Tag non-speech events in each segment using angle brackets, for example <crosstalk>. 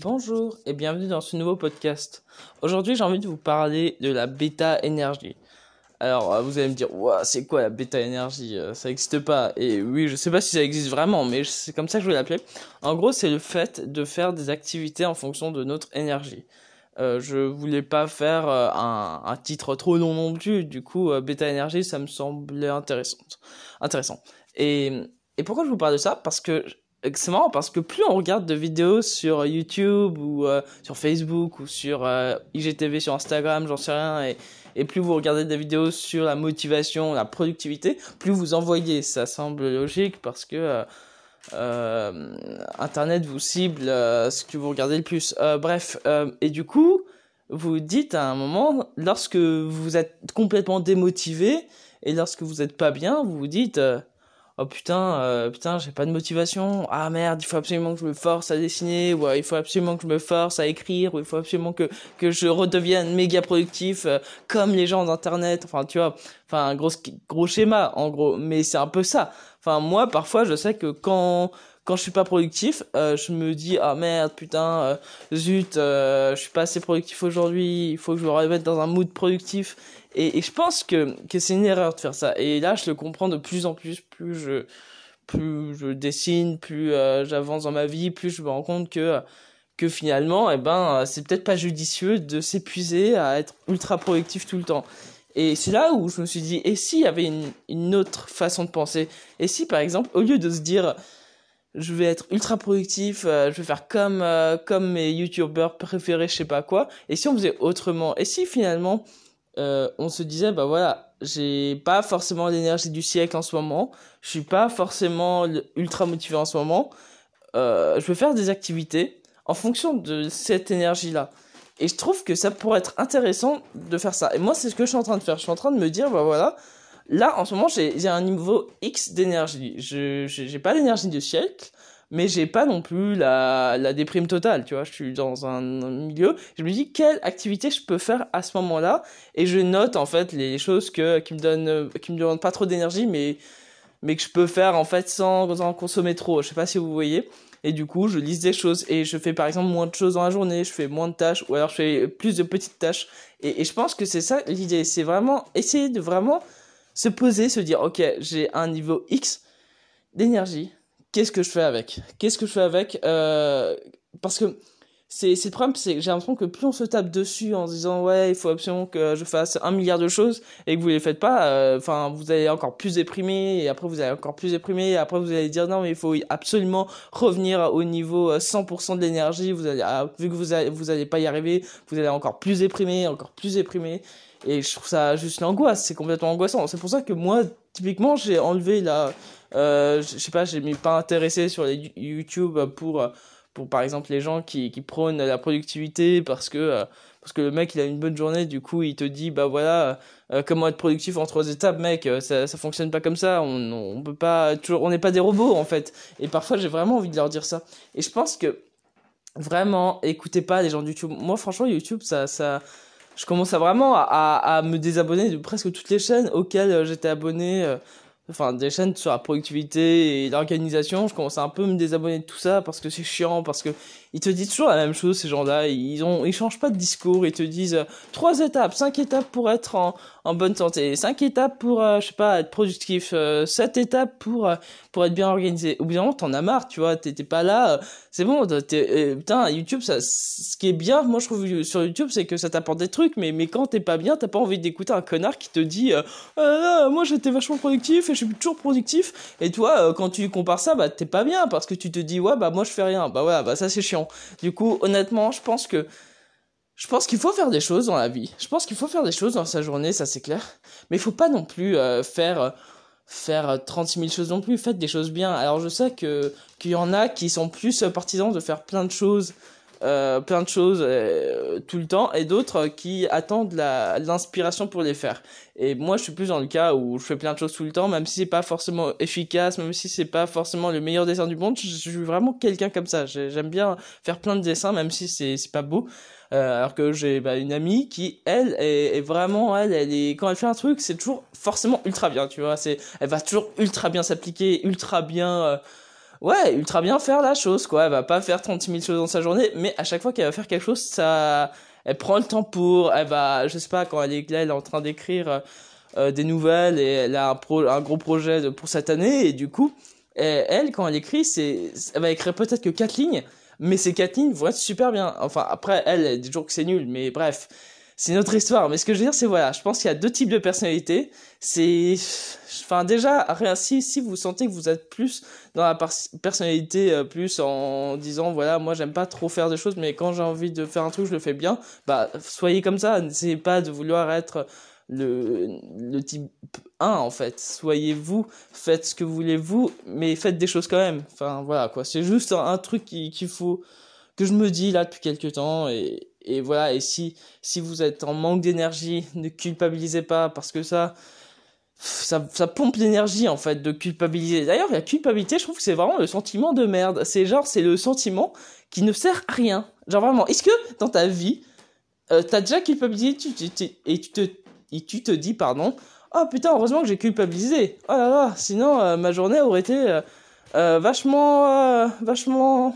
Bonjour et bienvenue dans ce nouveau podcast. Aujourd'hui, j'ai envie de vous parler de la bêta énergie. Alors, euh, vous allez me dire, c'est quoi la bêta énergie euh, Ça n'existe pas. Et oui, je sais pas si ça existe vraiment, mais c'est comme ça que je vais l'appeler. En gros, c'est le fait de faire des activités en fonction de notre énergie. Euh, je voulais pas faire euh, un, titre trop long non plus. Du coup, bêta énergie, ça me semblait intéressant. Intéressant. Et pourquoi je vous parle de ça? Parce que c'est marrant parce que plus on regarde de vidéos sur YouTube ou euh, sur Facebook ou sur euh, IGTV sur Instagram, j'en sais rien, et, plus vous regardez des vidéos sur la motivation, la productivité, plus vous envoyez. Ça semble logique parce que euh, Internet vous cible ce que vous regardez le plus. bref, et du coup, vous dites à un moment, lorsque vous êtes complètement démotivé et lorsque vous n'êtes pas bien, vous vous dites oh putain, euh, putain, j'ai pas de motivation. Ah merde, il faut absolument que je me force à dessiner, ou il faut absolument que je me force à écrire, ou il faut absolument que que je redevienne méga productif euh, comme les gens d'internet. Enfin, tu vois, enfin gros gros schéma en gros, mais c'est un peu ça. Enfin moi, parfois, je sais que quand quand je suis pas productif, euh, je me dis ah merde putain euh, zut, euh, je suis pas assez productif aujourd'hui, il faut que je me remette dans un mood productif. Et, et je pense que que c'est une erreur de faire ça. Et là je le comprends de plus en plus. Plus je plus je dessine, plus euh, j'avance dans ma vie, plus je me rends compte que que finalement eh ben c'est peut-être pas judicieux de s'épuiser à être ultra productif tout le temps. Et c'est là où je me suis dit, et s'il y avait une, une autre façon de penser? Et si, par exemple, au lieu de se dire, je vais être ultra productif, euh, je vais faire comme euh, comme mes youtubeurs préférés, je sais pas quoi. Et si on faisait autrement? Et si finalement euh, on se disait bah voilà, j'ai pas forcément l'énergie du siècle en ce moment, je suis pas forcément ultra motivé en ce moment, je vais faire des activités en fonction de cette énergie là. Et je trouve que ça pourrait être intéressant de faire ça. Et moi c'est ce que je suis en train de faire. Je suis en train de me dire bah voilà Là, en ce moment, j'ai un niveau X d'énergie. Je j'ai pas l'énergie du siècle, mais j'ai pas non plus la, la déprime totale, tu vois. Je suis dans un, milieu. Je me dis quelle activité je peux faire à ce moment-là, et je note en fait les choses que qui me donnent, qui me demandent pas trop d'énergie, mais mais que je peux faire en fait sans en consommer trop. Je sais pas si vous voyez. Et du coup, je lise des choses et je fais par exemple moins de choses dans la journée, je fais moins de tâches ou alors je fais plus de petites tâches. Et je pense que c'est ça l'idée, c'est vraiment essayer de vraiment se poser, se dire, ok, j'ai un niveau X d'énergie, qu'est-ce que je fais avec? Qu'est-ce que je fais avec euh, Parce que c'est le problème c'est j'ai l'impression que plus on se tape dessus en se disant ouais il faut absolument que je fasse un milliard de choses et que vous les faites pas euh, enfin vous allez encore plus déprimer et après vous allez encore plus déprimer et après vous allez dire non mais il faut absolument revenir au niveau 100% euh, de l'énergie vous allez ah, vu que vous allez, vous allez pas y arriver vous allez encore plus déprimer encore plus déprimer et je trouve ça juste l'angoisse, c'est complètement angoissant. C'est pour ça que moi, typiquement, j'ai enlevé la, euh, je sais pas, j'ai mis pas intéressé sur les YouTube pour, pour par exemple les gens qui, qui prônent la productivité parce que, parce que le mec il a une bonne journée, du coup il te dit bah voilà, euh, comment être productif en trois étapes, mec, ça, ça fonctionne pas comme ça, on, on peut pas toujours, on n'est pas des robots en fait. Et parfois j'ai vraiment envie de leur dire ça. Et je pense que vraiment, écoutez pas les gens de YouTube. Moi franchement YouTube ça, ça, je commence à vraiment à, à, me désabonner de presque toutes les chaînes auxquelles euh, j'étais abonné. Euh, enfin, des chaînes sur la productivité et l'organisation. Je commence à un peu me désabonner de tout ça parce que c'est chiant, parce que ils te disent toujours la même chose, ces gens-là. Ils ont, ils changent pas de discours. Ils te disent euh, trois étapes, cinq étapes pour être en, bonne santé, cinq étapes pour, euh, je sais pas, être productif, euh, sept étapes pour, pour être bien organisé. Au bout d'un moment, t'en as marre, tu vois. T'es pas là. c'est bon. putain, YouTube, ça, ce qui est bien, moi, je trouve sur YouTube, c'est que ça t'apporte des trucs, mais, mais quand t'es pas bien, t'as pas envie d'écouter un connard qui te dit, moi, j'étais vachement productif et je suis toujours productif. Et toi, quand tu compares ça, bah, t'es pas bien parce que tu te dis, ouais, bah, moi, je fais rien. Bah, ouais, bah, ça, c'est chiant. Du coup, honnêtement, je pense que je pense qu'il faut faire des choses dans la vie. Je pense qu'il faut faire des choses dans sa journée, ça c'est clair. Mais il faut pas non plus euh, faire faire 36 000 choses non plus. Faites des choses bien. Alors je sais que qu'il y en a qui sont plus partisans de faire plein de choses euh, plein de choses euh, tout le temps et d'autres qui attendent l'inspiration pour les faire. Et moi, je suis plus dans le cas où je fais plein de choses tout le temps, même si c'est pas forcément efficace, même si c'est pas forcément le meilleur dessin du monde. Je, suis vraiment quelqu'un comme ça. J'aime bien faire plein de dessins, même si c'est pas beau. Euh, alors que j'ai bah, une amie qui elle est, est, vraiment elle elle est quand elle fait un truc c'est toujours forcément ultra bien tu vois c'est elle va toujours ultra bien s'appliquer ultra bien ouais, ultra bien faire la chose, quoi. Elle va pas faire 36 000 choses dans sa journée, mais à chaque fois qu'elle va faire quelque chose, ça, elle prend le temps pour, elle va, je sais pas, quand elle est là, elle est en train d'écrire euh, des nouvelles et elle a un, pro, un gros projet pour cette année, et du coup, elle, quand elle écrit, c'est, elle va écrire peut-être que quatre lignes, mais ces quatre lignes vont être super bien. Enfin, après, elle, elle dit toujours que c'est nul, mais bref c'est une autre histoire. Mais ce que je veux dire, c'est voilà, je pense qu'il y a deux types de personnalités. C'est, enfin déjà, rien si si vous sentez que vous êtes plus dans la personnalité euh, plus en disant voilà, moi j'aime pas trop faire des choses, mais quand j'ai envie de faire un truc, je le fais bien. Bah soyez comme ça. N'essayez pas de vouloir être le, le type 1 en fait. Soyez vous, faites ce que vous voulez vous, mais faites des choses quand même. Enfin voilà quoi. C'est juste un, un truc qu'il faut que je me dis là depuis quelques temps et et voilà, et si, si vous êtes en manque d'énergie, <laughs> ne culpabilisez pas, parce que ça, ça, ça pompe l'énergie, en fait, de culpabiliser. D'ailleurs, la culpabilité, je trouve que c'est vraiment le sentiment de merde. C'est genre, c'est le sentiment qui ne sert à rien. Genre vraiment, est-ce que dans ta vie, euh, t'as déjà culpabilisé et, tu te, et tu te dis, pardon, oh putain, heureusement que j'ai culpabilisé. Oh là là, sinon euh, ma journée aurait été euh vachement, vachement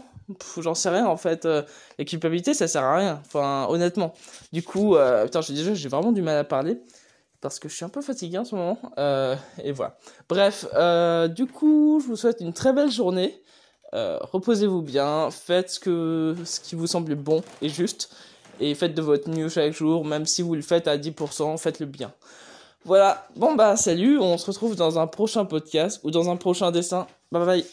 j'en sais rien en fait. Euh, la culpabilité, ça sert à rien. Enfin, honnêtement. Du coup, euh, putain, déjà, j'ai vraiment du mal à parler parce que je suis un peu fatigué en ce moment. Euh, et voilà. Bref, euh, du coup, je vous souhaite une très belle journée. Reposez-vous bien, faites ce que ce qui vous semble bon et juste, et faites de votre mieux chaque jour, même si vous le faites à 10%, faites-le bien. Voilà. Bon bah salut, on se retrouve dans un prochain podcast ou dans un prochain dessin. Bye bye.